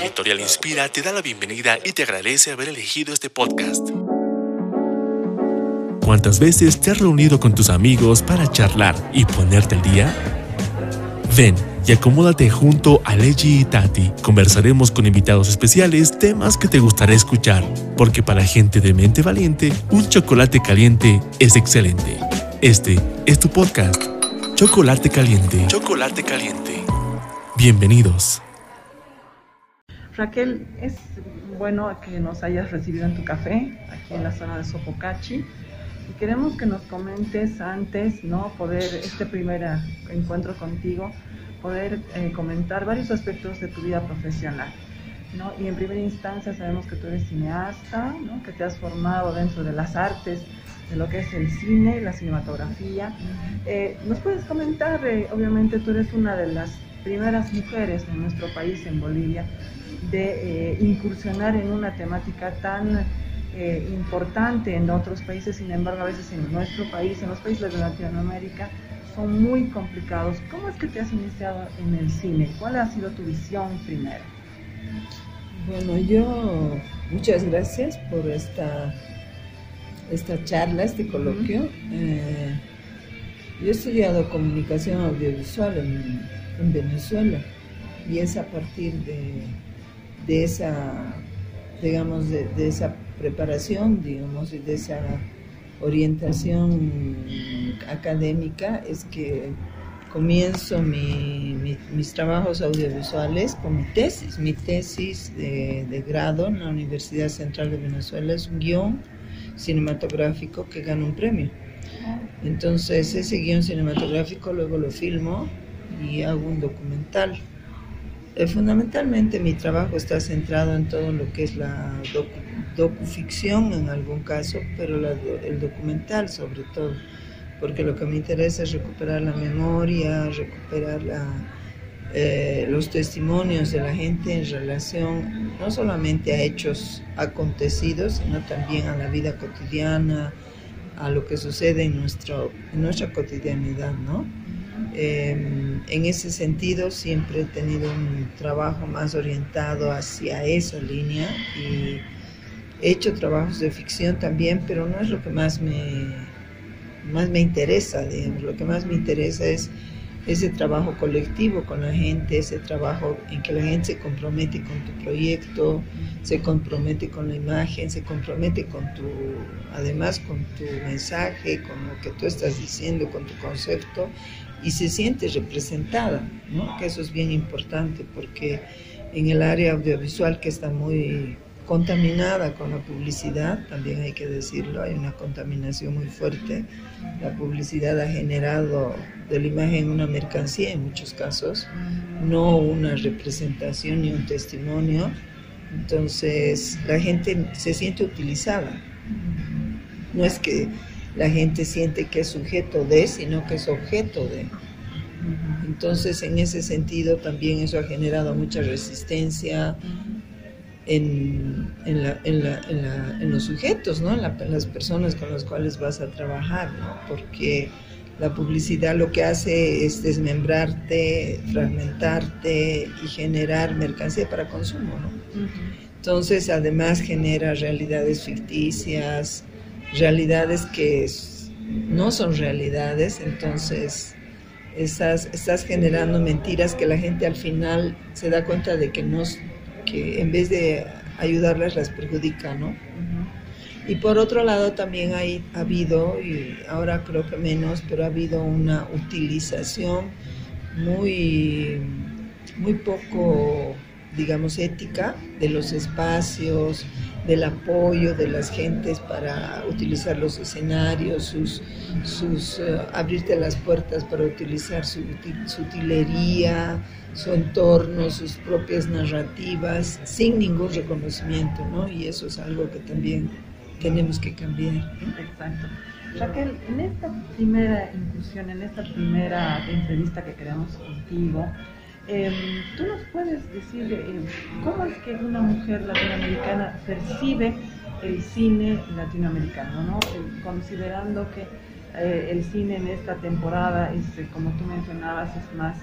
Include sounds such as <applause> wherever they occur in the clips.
Editorial Inspira te da la bienvenida y te agradece haber elegido este podcast. ¿Cuántas veces te has reunido con tus amigos para charlar y ponerte al día? Ven y acomódate junto a Leji y Tati. Conversaremos con invitados especiales temas que te gustará escuchar, porque para gente de mente valiente, un chocolate caliente es excelente. Este es tu podcast, Chocolate Caliente. Chocolate Caliente. Bienvenidos. Raquel, es bueno que nos hayas recibido en tu café, aquí en la zona de Sopocachi. Y queremos que nos comentes antes, ¿no? Poder, este primer encuentro contigo, poder eh, comentar varios aspectos de tu vida profesional. ¿no? Y en primera instancia sabemos que tú eres cineasta, ¿no? que te has formado dentro de las artes, de lo que es el cine, la cinematografía. Eh, ¿Nos puedes comentar, eh, obviamente tú eres una de las primeras mujeres en nuestro país, en Bolivia, de incursionar en una temática tan importante en otros países, sin embargo a veces en nuestro país, en los países de Latinoamérica, son muy complicados. ¿Cómo es que te has iniciado en el cine? ¿Cuál ha sido tu visión primero? Bueno, yo muchas gracias por esta, esta charla, este coloquio. Eh, yo he estudiado comunicación audiovisual en, Venezuela y es a partir de, de esa, digamos, de, de esa preparación, digamos, y de esa orientación académica es que comienzo mis trabajos audiovisuales con mi tesis. Mi tesis de, grado en la Universidad Central de Venezuela es un guion cinematográfico que gana un premio. Entonces ese guion cinematográfico luego lo filmo y hago un documental. Eh, fundamentalmente mi trabajo está centrado en todo lo que es la docuficción en algún caso, pero el documental sobre todo porque lo que me interesa es recuperar la memoria, recuperar eh, los testimonios de la gente en relación no solamente a hechos acontecidos, sino también a la vida cotidiana, a lo que sucede en, en nuestra cotidianidad, ¿no? Em, en ese sentido siempre he tenido un trabajo más orientado hacia esa línea y he hecho trabajos de ficción también, pero no es lo que más me, más me interesa, lo que más me interesa es ese trabajo colectivo con la gente, ese trabajo en que la gente se compromete con tu proyecto, se compromete con la imagen, se compromete con tu, además con tu mensaje, con lo que tú estás diciendo, con tu concepto, y se siente representada, ¿no? que eso es bien importante porque en el área audiovisual que está muy contaminada con la publicidad, también hay que decirlo, hay una contaminación muy fuerte. La publicidad ha generado de la imagen una mercancía en muchos casos, no una representación ni un testimonio. Entonces la gente se siente utilizada. No es que la gente siente que es sujeto de, sino que es objeto de. Entonces, en ese sentido, también eso ha generado mucha resistencia, en, en, los sujetos, ¿no? en, las personas con las cuales vas a trabajar, ¿no? porque la publicidad lo que hace es desmembrarte, fragmentarte y generar mercancía para consumo. ¿no? Entonces, además genera realidades ficticias, realidades que no son realidades, entonces estás, estás generando mentiras que la gente al final se da cuenta de que no que en vez de ayudarlas las perjudica, ¿no? Y por otro lado también hay, ha habido, y ahora creo que menos, pero ha habido una utilización muy, muy poco, digamos, ética de los espacios, del apoyo de las gentes para utilizar los escenarios, sus, sus eh, abrirte las puertas para utilizar su, su utilería, su entorno, sus propias narrativas, sin ningún reconocimiento, ¿no? Y eso es algo que también tenemos que cambiar. Exacto. Raquel, en esta primera inclusión, en esta primera entrevista que queremos contigo, em, ¿tú nos puedes decir eh, cómo es que una mujer latinoamericana percibe el cine latinoamericano, ¿no? considerando que eh, el cine en esta temporada, es, eh, como tú mencionabas, es más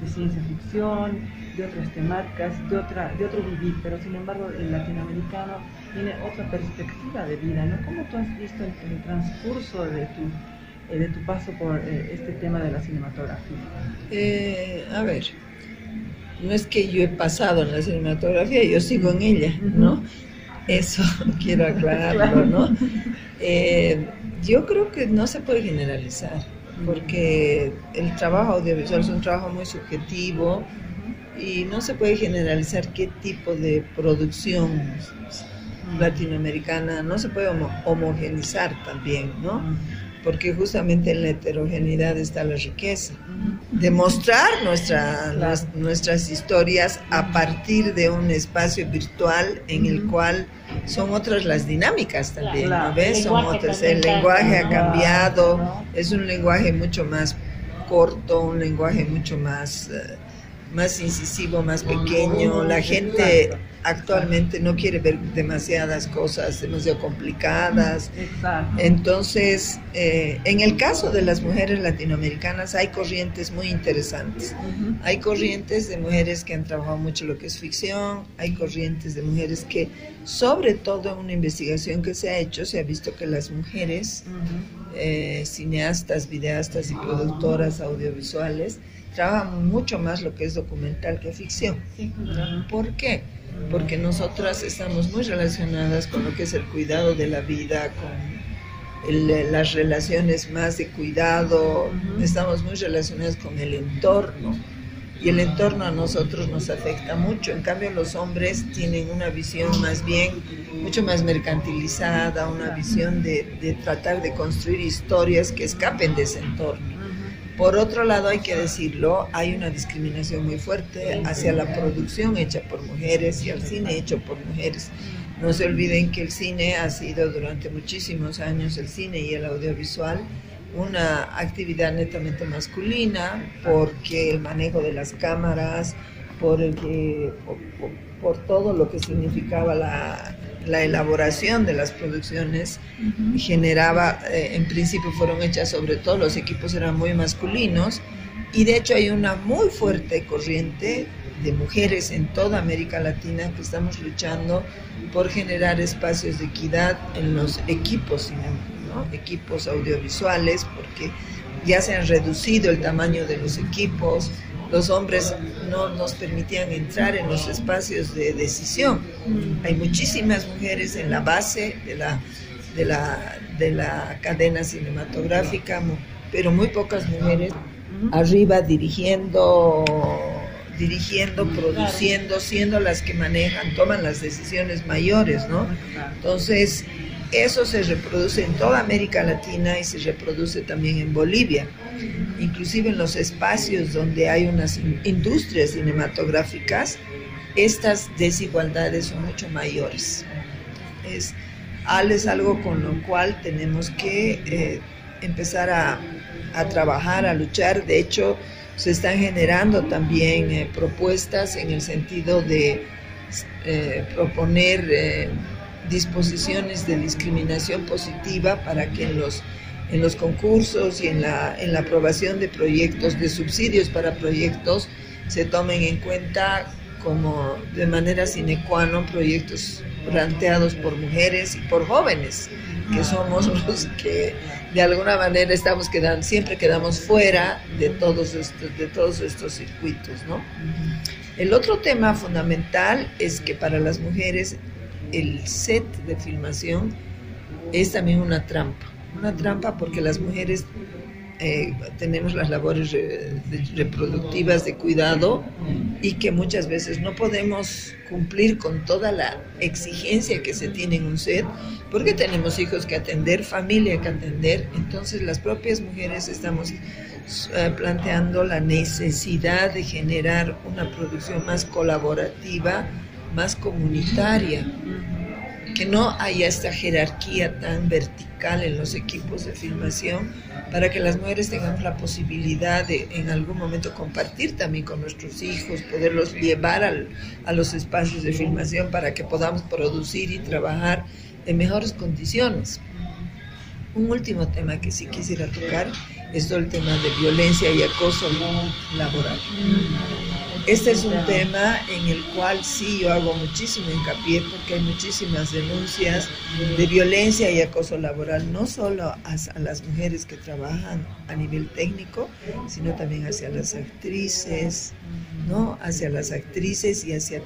de ciencia ficción, de otras temáticas, de, otra, de otro vivir, pero sin embargo el latinoamericano tiene otra perspectiva de vida, ¿no? ¿Cómo tú has visto el, el transcurso de tu, de tu paso por este tema de la cinematografía? a ver, no es que yo he pasado en la cinematografía, yo sigo en ella, ¿no? Eso <laughs> quiero aclararlo, ¿no? Eh, yo creo que no se puede generalizar, porque el trabajo audiovisual es un trabajo muy subjetivo y no se puede generalizar qué tipo de producción latinoamericana, no se puede homogenizar también, ¿no? Porque justamente en la heterogeneidad está la riqueza. Demostrar nuestra, nuestras historias a partir de un espacio virtual en el cual son otras las dinámicas también, ¿no ves? Son otras. El lenguaje ha cambiado, es un lenguaje mucho más corto, un lenguaje mucho más, eh, más incisivo, más pequeño. La gente actualmente no quiere ver demasiadas cosas demasiado complicadas. Entonces, eh, en el caso de las mujeres latinoamericanas hay corrientes muy interesantes. Hay corrientes de mujeres que han trabajado mucho lo que es ficción, hay corrientes de mujeres que, sobre todo en una investigación que se ha hecho, se ha visto que las mujeres, eh, cineastas, videastas y productoras audiovisuales, trabajan mucho más lo que es documental que ficción. ¿Por qué? Porque nosotras estamos muy relacionadas con lo que es el cuidado de la vida, con las relaciones más de cuidado, estamos muy relacionadas con el entorno y el entorno a nosotros nos afecta mucho. En cambio, los hombres tienen una visión más bien, mucho más mercantilizada, una visión de, de tratar de construir historias que escapen de ese entorno. Por otro lado, hay que decirlo, hay una discriminación muy fuerte hacia la producción hecha por mujeres y al cine hecho por mujeres. No se olviden que el cine ha sido durante muchísimos años, el cine y el audiovisual, una actividad netamente masculina porque el manejo de las cámaras, por, el que, por todo lo que significaba la, la elaboración de las producciones generaba, eh, en principio fueron hechas sobre todo, los equipos eran muy masculinos y de hecho hay una muy fuerte corriente de mujeres en toda América Latina que estamos luchando por generar espacios de equidad en los equipos, equipos audiovisuales, porque ya se han reducido el tamaño de los equipos, los hombres no nos permitían entrar en los espacios de decisión. Hay muchísimas mujeres en la base de la, de la, de la cadena cinematográfica, pero muy pocas mujeres arriba dirigiendo dirigiendo, produciendo, siendo las que manejan, toman las decisiones mayores, ¿no? Entonces, eso se reproduce en toda América Latina y se reproduce también en Bolivia inclusive en los espacios donde hay unas industrias cinematográficas, estas desigualdades son mucho mayores. Es, algo con lo cual tenemos que eh, empezar a, trabajar, a luchar. De hecho, se están generando también eh, propuestas en el sentido de eh, proponer disposiciones de discriminación positiva para que los en los concursos y en la, en la aprobación de proyectos, de subsidios para proyectos, se tomen en cuenta como de manera sine qua non proyectos planteados por mujeres y por jóvenes, que somos los que de alguna manera estamos quedando, siempre quedamos fuera de todos estos, de todos estos circuitos, ¿no? El otro tema fundamental es que para las mujeres el set de filmación es también una trampa una trampa porque las mujeres eh, tenemos las labores reproductivas de cuidado y que muchas veces no podemos cumplir con toda la exigencia que se tiene en un set porque tenemos hijos que atender, familia que atender. Entonces las propias mujeres estamos eh, planteando la necesidad de generar una producción más colaborativa, más comunitaria que no haya esta jerarquía tan vertical en los equipos de filmación para que las mujeres tengamos la posibilidad de en algún momento compartir también con nuestros hijos, poderlos llevar a los espacios de filmación para que podamos producir y trabajar en mejores condiciones. Un último tema que sí quisiera tocar es todo el tema de violencia y acoso laboral. Este es un tema en el cual sí yo hago muchísimo hincapié porque hay muchísimas denuncias de violencia y acoso laboral, no solo a las mujeres que trabajan a nivel técnico, sino también hacia las actrices, ¿no? Hacia las actrices y hacia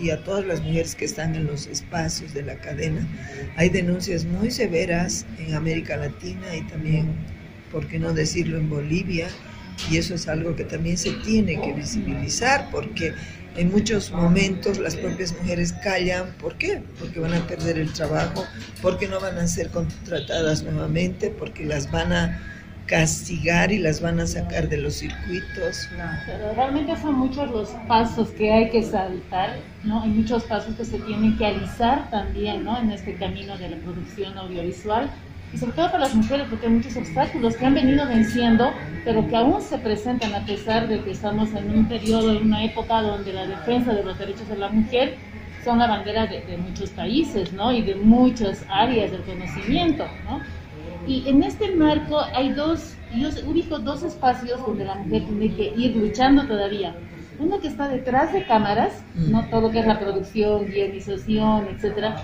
y a todas las mujeres que están en los espacios de la cadena. Hay denuncias muy severas en América Latina y también, por qué no decirlo, en Bolivia y eso es algo que también se tiene que visibilizar porque en muchos momentos las propias mujeres callan. ¿Por qué? Porque van a perder el trabajo, porque no van a ser contratadas nuevamente, porque las van a castigar y las van a sacar de los circuitos. realmente son muchos los pasos que hay que saltar, ¿no? Hay muchos pasos que se tienen que alisar también, ¿no? En este camino de la producción audiovisual y sobre todo para las mujeres, porque hay muchos obstáculos que han venido venciendo, pero que aún se presentan a pesar de que estamos en un periodo, en una época donde la defensa de los derechos de la mujer son la bandera de, muchos países, ¿no? Y de muchas áreas del conocimiento, ¿no? Y en este marco hay dos, yo ubico dos espacios donde la mujer tiene que ir luchando todavía. Uno que está detrás de cámaras, ¿no? Mm. Todo lo que es la producción, guionización, etcétera,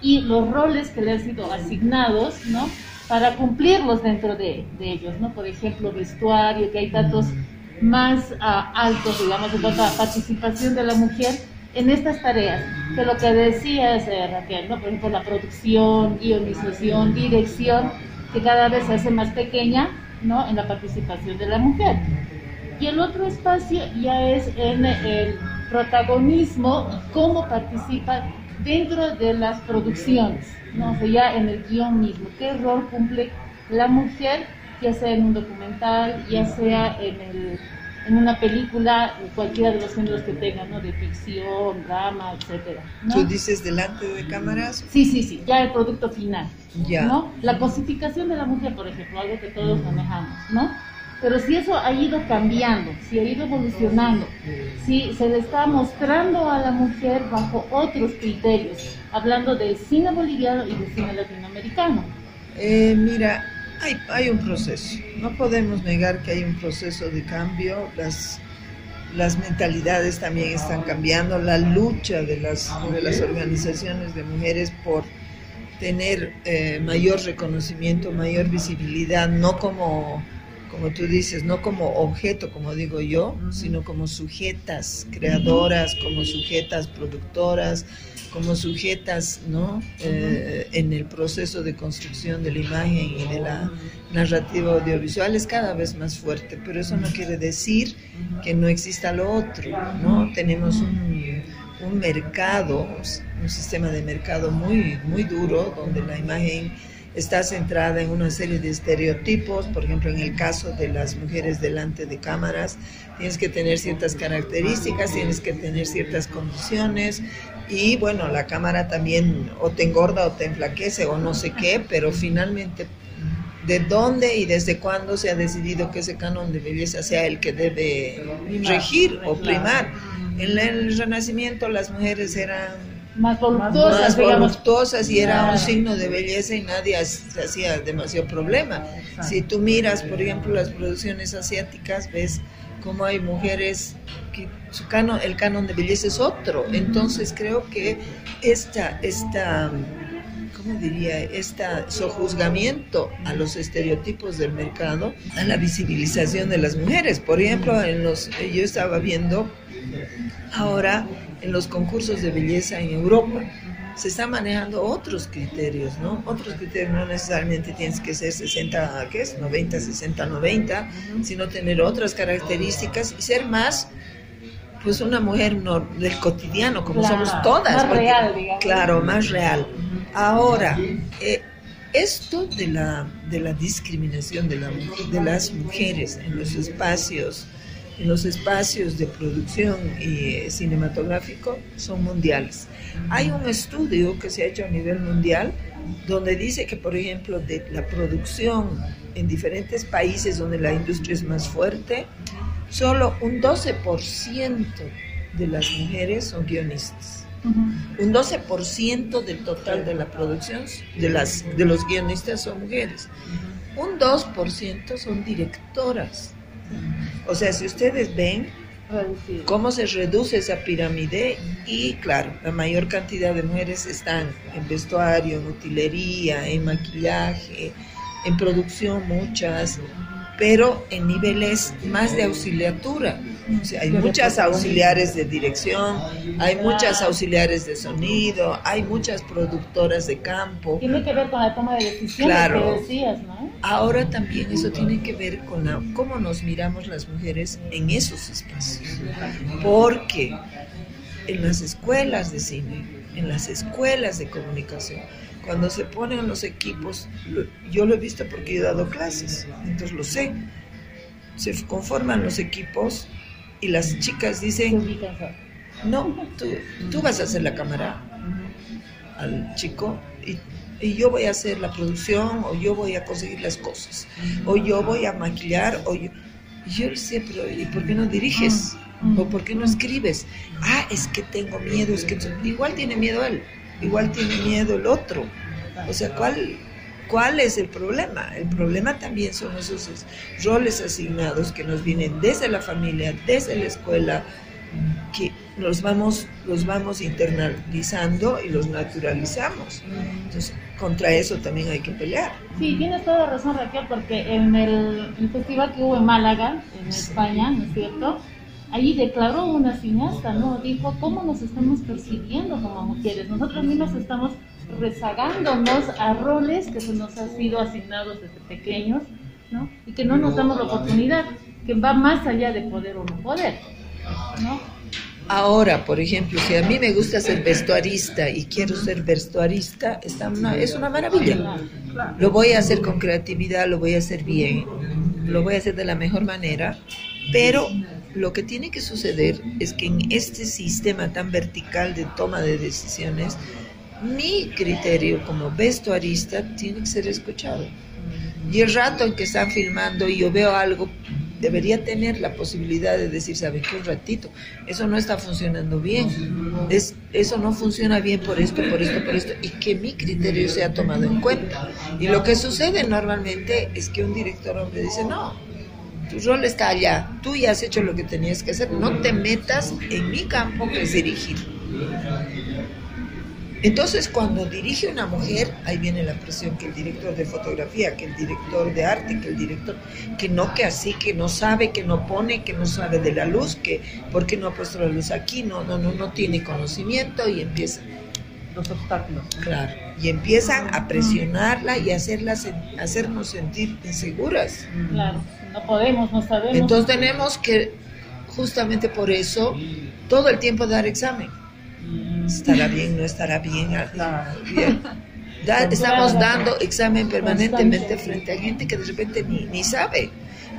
y los roles que le han sido asignados, ¿no? Para cumplirlos dentro de, ellos, ¿no? Por ejemplo, vestuario, que hay datos mm. más ah, altos, digamos, en cuanto a participación de la mujer en estas tareas, que lo que decías, eh, Raquel, ¿no? Por ejemplo, la producción, guionización, dirección, que cada vez se hace más pequeña, ¿no? En la participación de la mujer. Y el otro espacio ya es en el protagonismo y cómo participa dentro de las producciones, ¿no? o sea, ya en el guion mismo, qué rol cumple la mujer, ya sea en un documental, ya sea en, el, en una película, cualquiera de los géneros que tenga, ¿no? de ficción, drama, etcétera. ¿Tú dices delante de cámaras? Sí, sí, sí, ya el producto final. Ya. ¿no? La cosificación de la mujer, por ejemplo, algo que todos manejamos, ¿no? Pero si eso ha ido cambiando, si ha ido evolucionando, si se le está mostrando a la mujer bajo otros criterios, hablando del cine boliviano y del cine latinoamericano. Eh, mira, hay, hay un proceso. No podemos negar que hay un proceso de cambio. Las, las mentalidades también están cambiando. La lucha de las, de las organizaciones de mujeres por tener eh, mayor reconocimiento, mayor visibilidad, no como como tú dices, no como objeto, como digo yo, sino como sujetas creadoras, como sujetas productoras, como sujetas ¿no? Eh, en el proceso de construcción de la imagen y de la narrativa audiovisual es cada vez más fuerte, pero eso no quiere decir que no exista lo otro, ¿no? Tenemos un, un mercado, un sistema de mercado muy, muy duro, donde la imagen está centrada en una serie de estereotipos, por ejemplo, en el caso de las mujeres delante de cámaras, tienes que tener ciertas características, tienes que tener ciertas condiciones y bueno, la cámara también o te engorda o te enflaquece o no sé qué, pero finalmente de dónde y desde cuándo se ha decidido que ese canon de belleza sea el que debe regir o primar. En el Renacimiento las mujeres eran más voluptuosas, y era un signo de belleza y nadie hacía demasiado problema. Si tú miras, por ejemplo, las producciones asiáticas, ves cómo hay mujeres que su canon, el canon de belleza es otro. Entonces creo que esta, esta ¿cómo diría? Este sojuzgamiento a los estereotipos del mercado, a la visibilización de las mujeres. Por ejemplo, en los, yo estaba viendo ahora en los concursos de belleza en Europa. Se están manejando otros criterios, ¿no? Otros criterios no necesariamente tienes que ser 60, ¿qué es? 90, 60, 90, sino tener otras características y ser más pues una mujer del cotidiano, como somos todas. Más real, digamos. Claro, más real. Ahora, eh, esto de la, de la discriminación de, la, de las mujeres en los espacios los espacios de producción y cinematográfico son mundiales. Hay un estudio que se ha hecho a nivel mundial donde dice que, por ejemplo, de la producción en diferentes países donde la industria es más fuerte, solo un 12% de las mujeres son guionistas. Un 12% del total de la producción de, las, de los guionistas son mujeres. Un 2% son directoras. O sea, si ustedes ven cómo se reduce esa pirámide y claro, la mayor cantidad de mujeres están en vestuario, en utilería, en maquillaje, en producción muchas, pero en niveles más de auxiliatura. hay muchas auxiliares de dirección, hay muchas auxiliares de sonido, hay muchas productoras de campo. Tiene que ver con la toma de decisiones claro. que decías, ¿no? Ahora también eso tiene que ver con la, cómo nos miramos las mujeres en esos espacios. Porque en las escuelas de cine, en las escuelas de comunicación, cuando se ponen los equipos, yo lo he visto porque he dado clases, entonces lo sé. Se conforman los equipos y las chicas dicen, no, tú, tú vas a hacer la cámara al chico y, yo voy a hacer la producción o yo voy a conseguir las cosas o yo voy a maquillar o yo... Yo decía, pero ¿y por qué no diriges? ¿O por qué no escribes? Ah, es que tengo miedo, es que igual tiene miedo él igual tiene miedo el otro. O sea, ¿cuál, ¿cuál es el problema? El problema también son esos roles asignados que nos vienen desde la familia, desde la escuela, que los vamos, los vamos internalizando y los naturalizamos. Entonces, contra eso también hay que pelear. Sí, tienes toda la razón, Raquel, porque en el, el festival que hubo en Málaga, en España, ¿no es cierto? Ahí declaró una cineasta, ¿no? Dijo, ¿cómo nos estamos percibiendo como mujeres? Nosotros mismos estamos rezagándonos a roles que se nos han sido asignados desde pequeños, ¿no? Y que no nos damos la oportunidad, que va más allá de poder o no poder, ¿no? Ahora, por ejemplo, si a mí me gusta ser vestuarista y quiero ser vestuarista, está es una maravilla. Lo voy a hacer con creatividad, lo voy a hacer bien, lo voy a hacer de la mejor manera, pero lo que tiene que suceder es que en este sistema tan vertical de toma de decisiones, mi criterio como vestuarista tiene que ser escuchado. Y el rato en que están filmando y yo veo algo, debería tener la posibilidad de decir, ¿saben qué? Un ratito, eso no está funcionando bien, es, eso no funciona bien por esto, por esto, por esto, y que mi criterio sea tomado en cuenta. Y lo que sucede normalmente es que un director hombre dice, no, tu rol está allá, tú ya has hecho lo que tenías que hacer, no te metas en mi campo que es dirigir. Entonces, cuando dirige una mujer, ahí viene la presión que el director de fotografía, que el director de arte, que el director, que no, que así, que no sabe, que no pone, que no sabe de la luz, que por qué no ha puesto la luz aquí, no, no, no, no tiene conocimiento y empieza. Los obstáculos. Claro. Y empiezan a presionarla y hacerlas, hacernos sentir inseguras. Claro no podemos, no sabemos. Entonces tenemos que, justamente por eso, todo el tiempo dar examen. ¿Estará bien? ¿No estará bien? estamos dando examen permanentemente frente a gente que de repente ni, ni sabe,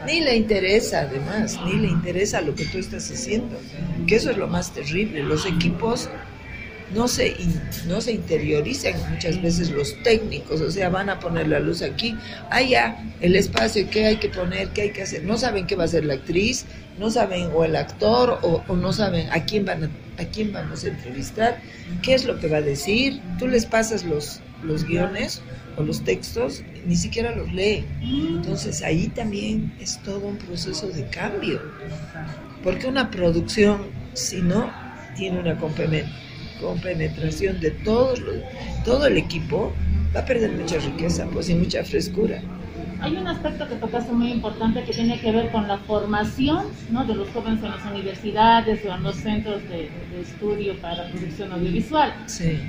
ni le interesa además, ni le interesa lo que tú estás haciendo, que eso es lo más terrible. Los equipos no se, no se interiorizan muchas veces los técnicos, o sea, van a poner la luz aquí, allá, el espacio, qué hay que poner, qué hay que hacer. No saben qué va a ser la actriz, no saben o el actor, o, no saben a quién, van a, a quién vamos a entrevistar, qué es lo que va a decir. Tú les pasas los, los guiones o los textos, ni siquiera los lee. Entonces ahí también es todo un proceso de cambio. Porque una producción, si no tiene una con penetración de todos todo el equipo, va a perder mucha riqueza pues, y mucha frescura. Hay un aspecto que tocaste muy importante que tiene que ver con la formación ¿no? de los jóvenes en las universidades o en los centros de, estudio para producción audiovisual.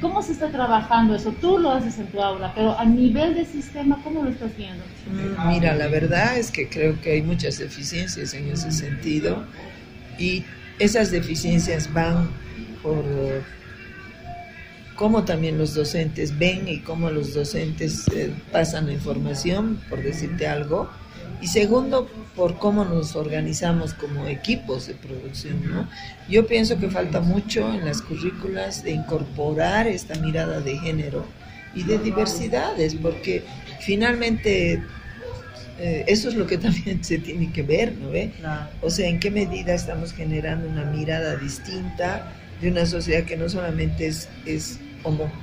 ¿Cómo se está trabajando eso? Tú lo haces en tu aula, pero a nivel de sistema, ¿cómo lo estás viendo? Mm, mira, la verdad es que creo que hay muchas deficiencias en ese sentido y esas deficiencias van por cómo también los docentes ven y cómo los docentes eh, pasan la información, por decirte algo. Y segundo, por cómo nos organizamos como equipos de producción. ¿no? Yo pienso que falta mucho en las currículas de incorporar esta mirada de género y de diversidades, porque finalmente eh, eso es lo que <laughs> también se tiene que ver, ¿no ve? O sea, en qué medida estamos generando una mirada distinta de una sociedad que no solamente es, es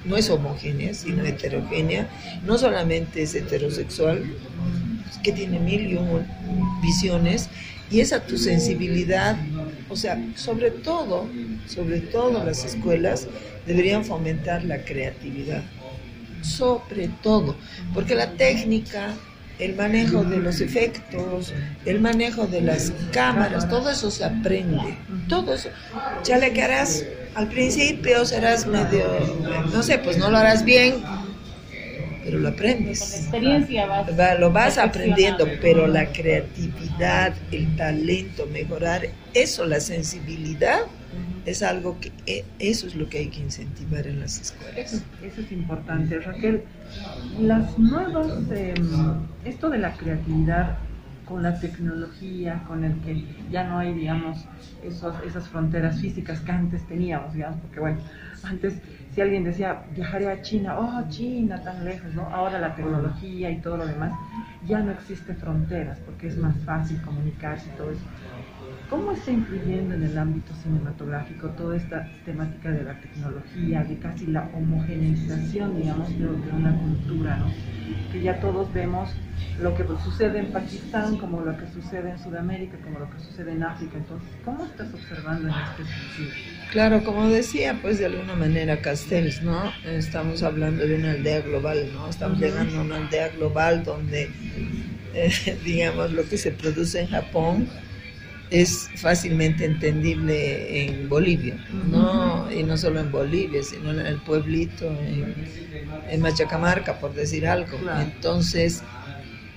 no es homogénea, sino heterogénea, no solamente es heterosexual, que tiene mil y un visiones, y esa tu sensibilidad, o sea, sobre todo, sobre todo las escuelas deberían fomentar la creatividad, sobre todo, porque la técnica, el manejo de los efectos, el manejo de las cámaras, todo eso se aprende, todo eso. Ya le harás al principio serás medio, no sé, pues no lo harás bien, pero lo aprendes. Con la experiencia vas lo vas aprendiendo, pero la creatividad, el talento, mejorar, eso, la sensibilidad, es algo que e, eso es lo que hay que incentivar en las escuelas. Eso, es importante, Raquel. Las nuevas, em, esto de la creatividad con la tecnología, con el que ya no hay, digamos, esos, esas fronteras físicas que antes teníamos, digamos, porque bueno, antes si alguien decía viajaré a China, oh China, tan lejos, ¿no? Ahora la tecnología y todo lo demás, ya no existe fronteras porque es más fácil comunicarse y todo eso. ¿Cómo está influyendo en el ámbito cinematográfico toda esta temática de la tecnología, de casi la homogeneización, digamos, de, una cultura, ¿no? Que ya todos vemos lo que sucede en Pakistán, como lo que sucede en Sudamérica, como lo que sucede en África. Entonces, ¿cómo estás observando en este sentido? Claro, como decía, pues de alguna manera Castells, ¿no? Estamos hablando de una aldea global, ¿no? Estamos llegando a una aldea global donde, eh, <laughs> digamos, lo que se produce en Japón es fácilmente entendible en Bolivia, ¿no? Y no solo en Bolivia, sino en el pueblito, en, Machacamarca, por decir algo. Entonces,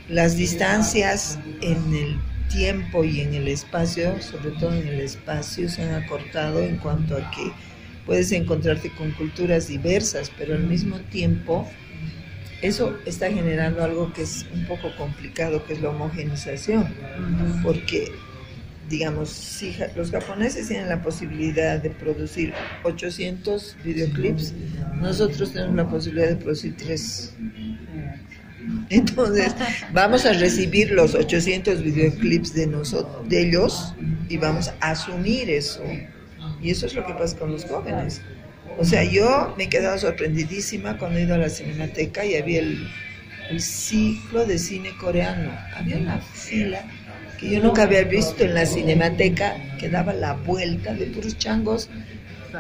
las distancias en el tiempo y en el espacio, sobre todo en el espacio, se han acortado en cuanto a que puedes encontrarte con culturas diversas, pero al mismo tiempo eso está generando algo que es un poco complicado, que es la homogenización, porque digamos, si los japoneses tienen la posibilidad de producir 800 videoclips, nosotros tenemos la posibilidad de producir 3. Entonces, vamos a recibir los 800 videoclips de, nosotros, de ellos y vamos a asumir eso. Y eso es lo que pasa con los jóvenes. O sea, yo me he quedado sorprendidísima cuando he ido a la cinemateca y había el, el ciclo de cine coreano. Había una fila que yo nunca había visto en la cinemateca, que daba la vuelta de puros changos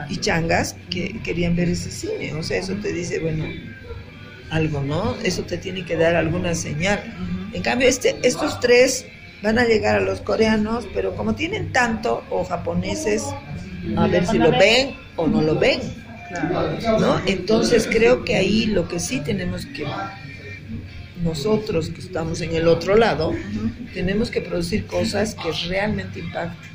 y changas que querían ver ese cine. O sea, eso te dice, bueno, algo, ¿no? Eso te tiene que dar alguna señal. En cambio, este, estos tres van a llegar a los coreanos, pero como tienen tanto, o japoneses, a ver si lo ven o no lo ven. ¿no? Entonces creo que ahí lo que sí tenemos que nosotros que estamos en el otro lado, tenemos que producir cosas que realmente impacten,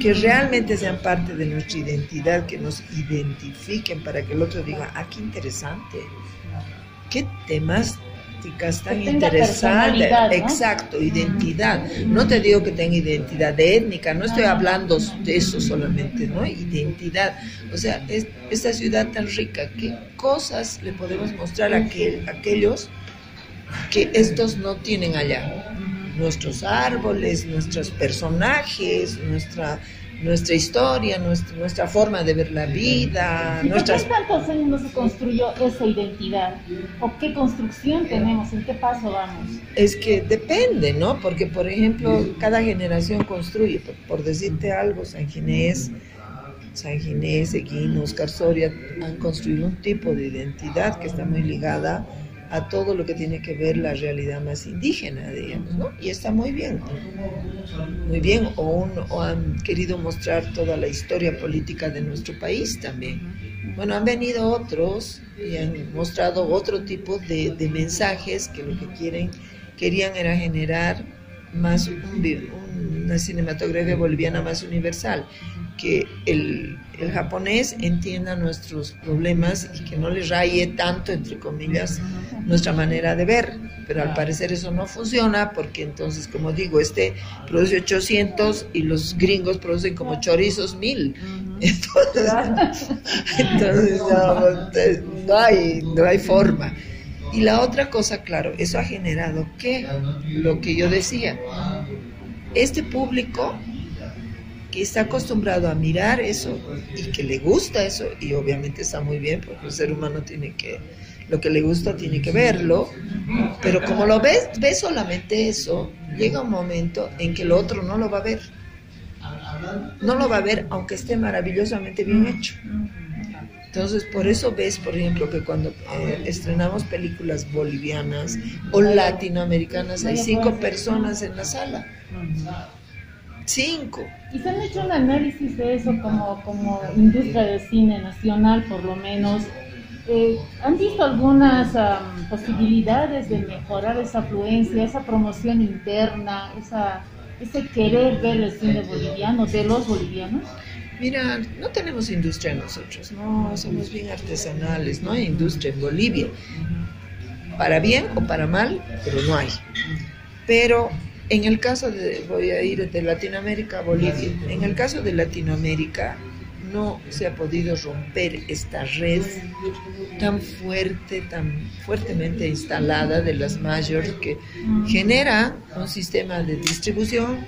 que realmente sean parte de nuestra identidad, que nos identifiquen para que el otro diga, ah, qué interesante, qué temas tan interesantes. Exacto, identidad. No te digo que tenga identidad étnica, no estoy hablando de eso solamente, ¿no? Identidad. O sea, es, esta ciudad tan rica, ¿qué cosas le podemos mostrar a, aquel, a aquellos que estos no tienen allá? Nuestros árboles, nuestros personajes, nuestra nuestra historia, nuestra, nuestra forma de ver la vida. ¿Y nuestras... ¿Por qué tantos años no se construyó esa identidad? ¿O qué construcción tenemos? ¿En qué paso vamos? Es que depende, ¿no? Porque, por ejemplo, cada generación construye. Por, decirte algo, San Ginés, San Ginés, Eguín, Oscar Soria han construido un tipo de identidad que está muy ligada a todo lo que tiene que ver la realidad más indígena, digamos, ¿no? Y está muy bien, muy bien, o, han querido mostrar toda la historia política de nuestro país también. Bueno, han venido otros y han mostrado otro tipo de, mensajes que lo que quieren, querían era generar más una cinematografía boliviana más universal que el, japonés entienda nuestros problemas y que no le raye tanto, entre comillas, nuestra manera de ver. Pero al parecer eso no funciona porque entonces, como digo, este produce 800 y los gringos producen como chorizos mil. Entonces, <laughs> entonces no, no, hay, no hay forma. Y la otra cosa, claro, eso ha generado que lo que yo decía, este público que está acostumbrado a mirar eso y que le gusta eso, y obviamente está muy bien, porque el ser humano tiene que, lo que le gusta tiene que verlo, pero como lo ves, ves solamente eso, llega un momento en que el otro no lo va a ver. No lo va a ver aunque esté maravillosamente bien hecho. Entonces, por eso ves, por ejemplo, que cuando eh, estrenamos películas bolivianas o latinoamericanas, hay cinco personas en la sala. Cinco. ¿Y se han hecho un análisis de eso como, como industria de cine nacional, por lo menos? Eh, ¿Han visto algunas posibilidades de mejorar esa afluencia, esa promoción interna, esa, ese querer ver el cine boliviano, de los bolivianos? Mira, no tenemos industria nosotros, no, somos bien artesanales, no hay industria en Bolivia. Para bien o para mal, pero no hay. Pero en el caso de, voy a ir de Latinoamérica a Bolivia, en el caso de Latinoamérica no se ha podido romper esta red tan fuerte, tan fuertemente instalada de las mayores que genera un sistema de distribución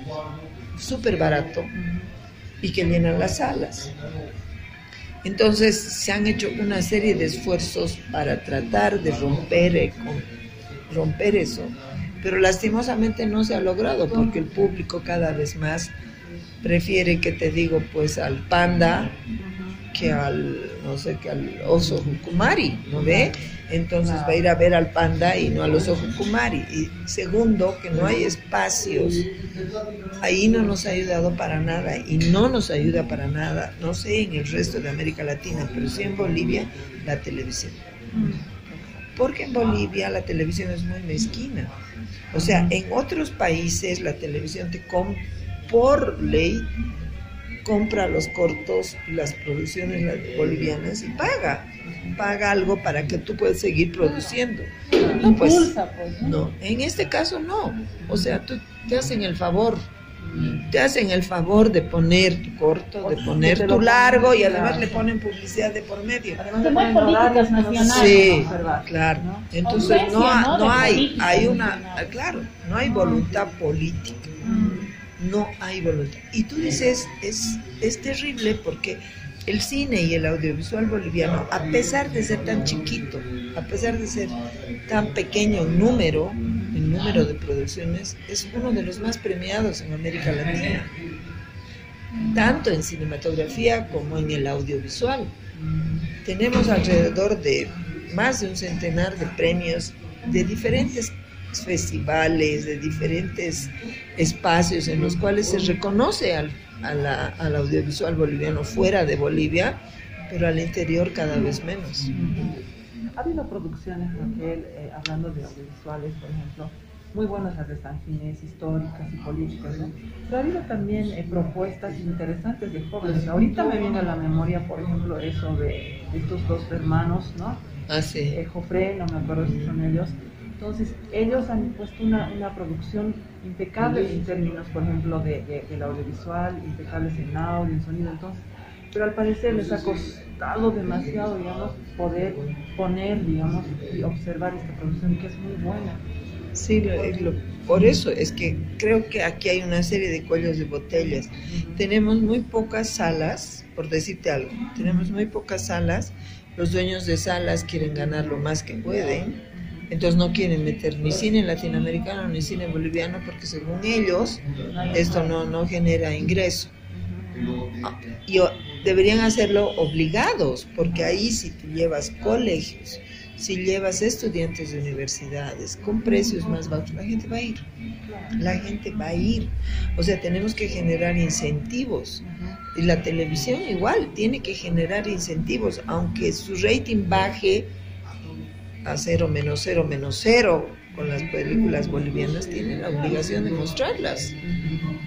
súper barato y que llenan las salas. Entonces se han hecho una serie de esfuerzos para tratar de romper, eh, romper eso, pero lastimosamente no se ha logrado porque el público cada vez más prefiere que te digo pues al panda que al no sé que al oso jucumari, ¿no ve? entonces va a ir a ver al panda y no a los Kumari. Y segundo, que no hay espacios. Ahí no nos ha ayudado para nada y no nos ayuda para nada, no sé en el resto de América Latina, pero sí en Bolivia, la televisión. Porque en Bolivia la televisión es muy mezquina. O sea, en otros países la televisión te compra por ley compra los cortos, las producciones bolivianas y paga. Paga algo para que tú puedas seguir produciendo. No, pues, pues no, en este caso no. O sea, tú te hacen el favor, te hacen el favor de poner tu corto, de poner tu largo y además le ponen publicidad de por medio. Además políticas nacionales. Sí, claro. Entonces no, no hay, hay una, claro, no hay voluntad política. No hay voluntad. Y tú dices, es, es terrible porque el cine y el audiovisual boliviano, a pesar de ser tan chiquito, a pesar de ser tan pequeño en número, en número de producciones, es uno de los más premiados en América Latina, tanto en cinematografía como en el audiovisual. Tenemos alrededor de más de un centenar de premios de diferentes festivales, de diferentes espacios en los cuales se reconoce al al audiovisual boliviano fuera de Bolivia, pero al interior cada vez menos. Ha habido producciones, Raquel, eh, hablando de audiovisuales, por ejemplo, muy buenas las de San Ginés, históricas y políticas, ¿no? Pero ha habido también eh, propuestas interesantes de jóvenes. Ahorita me viene a la memoria, por ejemplo, eso de, estos dos hermanos, ¿no? Ah, sí. Eh, Jofre, no me acuerdo si son ellos, entonces, ellos han puesto una, una producción impecable en términos, por ejemplo, de, del audiovisual, impecables en audio, en sonido, entonces, pero al parecer les ha costado demasiado, digamos, poder poner, digamos, y observar esta producción que es muy buena. Sí, por eso es que creo que aquí hay una serie de cuellos de botellas. Tenemos muy pocas salas, por decirte algo, tenemos muy pocas salas, los dueños de salas quieren ganar lo más que pueden entonces no quieren meter ni cine latinoamericano ni cine boliviano porque según ellos esto no, no genera ingreso. Y deberían hacerlo obligados, porque ahí si tú llevas colegios, si llevas estudiantes de universidades con precios más bajos, la gente va a ir. La gente va a ir. O sea, tenemos que generar incentivos. Y la televisión igual tiene que generar incentivos, aunque su rating baje a cero menos cero menos cero con las películas bolivianas tienen la obligación de mostrarlas.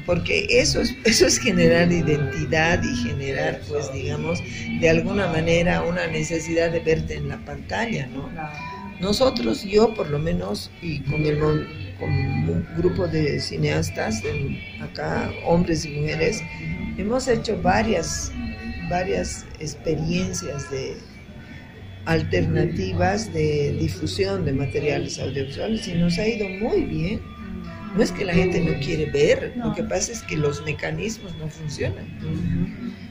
Porque eso es <laughs> eso es generar identidad y generar pues digamos de alguna manera una necesidad de verte en la pantalla no nosotros yo por lo menos y con el con un grupo de cineastas acá hombres y mujeres hemos hecho varias varias experiencias de alternativas de difusión de materiales audiovisuales y nos ha ido muy bien. No es que la gente no quiere ver, lo que pasa es que los mecanismos no funcionan.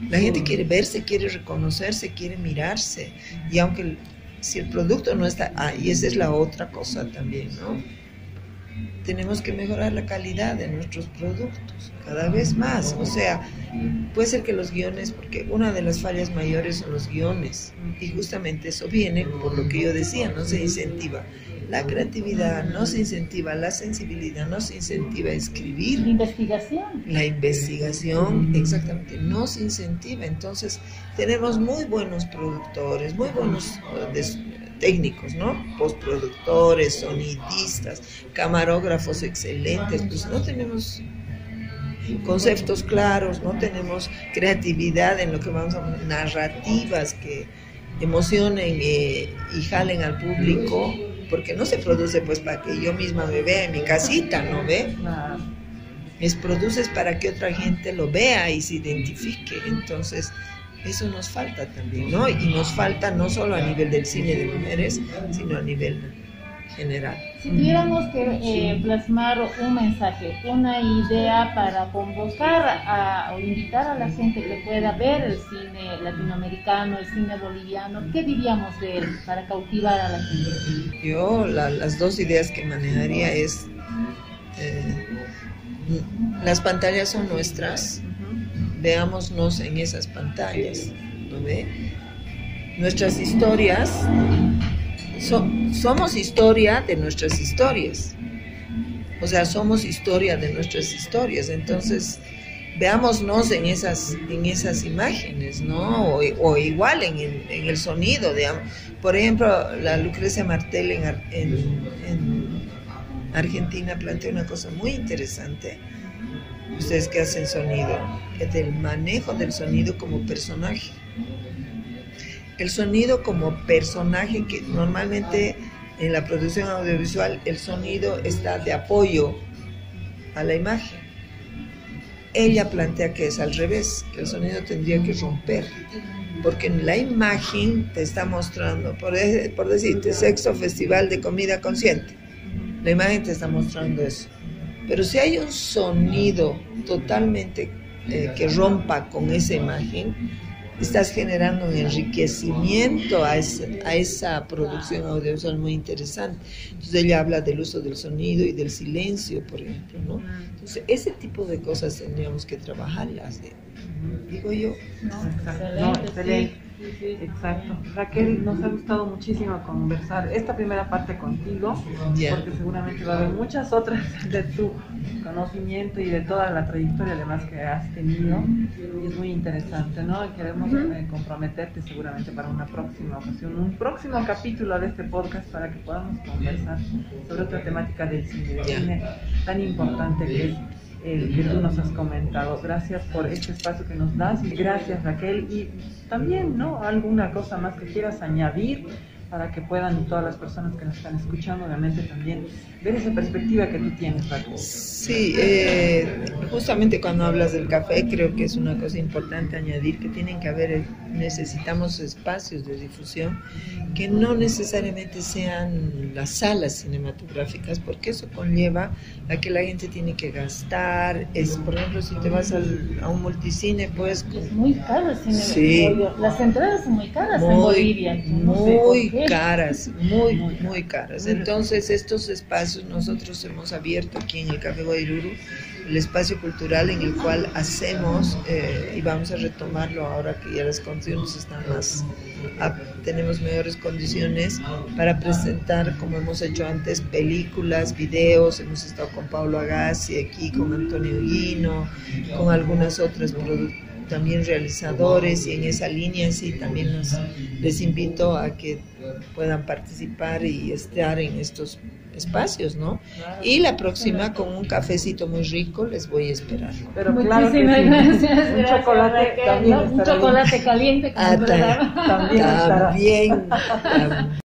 La gente quiere verse, quiere reconocerse, quiere mirarse. Y aunque si el producto no está, ah, y esa es la otra cosa también, ¿no? Tenemos que mejorar la calidad de nuestros productos cada vez más. O sea, puede ser que los guiones, porque una de las fallas mayores son los guiones, y justamente eso viene por lo que yo decía, no se incentiva la creatividad, no se incentiva la sensibilidad, no se incentiva a escribir. La investigación. La investigación, exactamente, no se incentiva. Entonces, tenemos muy buenos productores, muy buenos eh, técnicos, ¿no? Postproductores, sonidistas, camarógrafos excelentes, pues no tenemos conceptos claros, no tenemos creatividad en lo que vamos a narrativas que emocionen eh, y jalen al público porque no se produce pues para que yo misma me vea en mi casita, ¿no ve? Es produces para que otra gente lo vea y se identifique. Entonces, eso nos falta también, ¿no? Y nos falta no solo a nivel del cine de mujeres, sino a nivel general. Si tuviéramos que eh, plasmar un mensaje, una idea para convocar a, o invitar a la gente que pueda ver el cine latinoamericano, el cine boliviano, ¿qué diríamos de él para cautivar a la gente? Yo las dos ideas que manejaría es, eh, las pantallas son nuestras, veámonos en esas pantallas, ¿no ve? Nuestras historias somos historia de nuestras historias. O sea, somos historia de nuestras historias. Entonces, veámonos en esas, en esas imágenes, ¿no? O, igual en el, sonido. De, por ejemplo, la Lucrecia Martel en, en Argentina plantea una cosa muy interesante. Ustedes que hacen sonido, es del manejo del sonido como personaje el sonido como personaje que normalmente en la producción audiovisual el sonido está de apoyo a la imagen. Ella plantea que es al revés, que el sonido tendría que romper, porque en la imagen te está mostrando, por, por decirte, sexo, festival de comida consciente, la imagen te está mostrando eso. Pero si hay un sonido totalmente eh, que rompa con esa imagen, estás generando un enriquecimiento a esa, a esa producción audiovisual muy interesante. Entonces ella habla del uso del sonido y del silencio, por ejemplo, ¿no? Entonces ese tipo de cosas tendríamos que trabajarlas, ¿eh? digo yo. No, excelente. Exacto. Raquel, nos ha gustado muchísimo conversar esta primera parte contigo, porque seguramente va a haber muchas otras <laughs> de tu conocimiento y de toda la trayectoria además que has tenido. Y es muy interesante, ¿no? Queremos eh, comprometerte seguramente para una próxima ocasión, un próximo capítulo de este podcast para que podamos conversar sobre otra temática del cine, del cine tan importante que es el que tú nos has comentado. Gracias por este espacio que nos das gracias Raquel. Y también, ¿no? Alguna cosa más que quieras añadir para que puedan todas las personas que nos están escuchando, obviamente también ver esa perspectiva que tú tienes, Raquel. Sí, eh, justamente cuando hablas del café, creo que es una cosa importante añadir que tienen que haber, necesitamos espacios de difusión que no necesariamente sean las salas cinematográficas, porque eso conlleva a que la gente tiene que gastar. Es, por ejemplo, si te vas a un multicine, pues. Es muy caro el cine. Sí. Las entradas son muy caras en Bolivia. muy caras, <laughs> muy, muy caras. Entonces, estos espacios nosotros hemos abierto aquí en el Café Guairuru el espacio cultural en el cual hacemos, eh, y vamos a retomarlo ahora que ya las condiciones están más, tenemos mejores condiciones para presentar, como hemos hecho antes, películas, videos, hemos estado con Pablo Agassi aquí, con Antonio Guino, con algunas otras también realizadores y en esa línea sí también les invito a que puedan participar y estar en estos espacios, ¿no? Y la próxima con un cafecito muy rico les voy a esperar. Pero claro que gracias, un chocolate también un chocolate caliente ah, también, también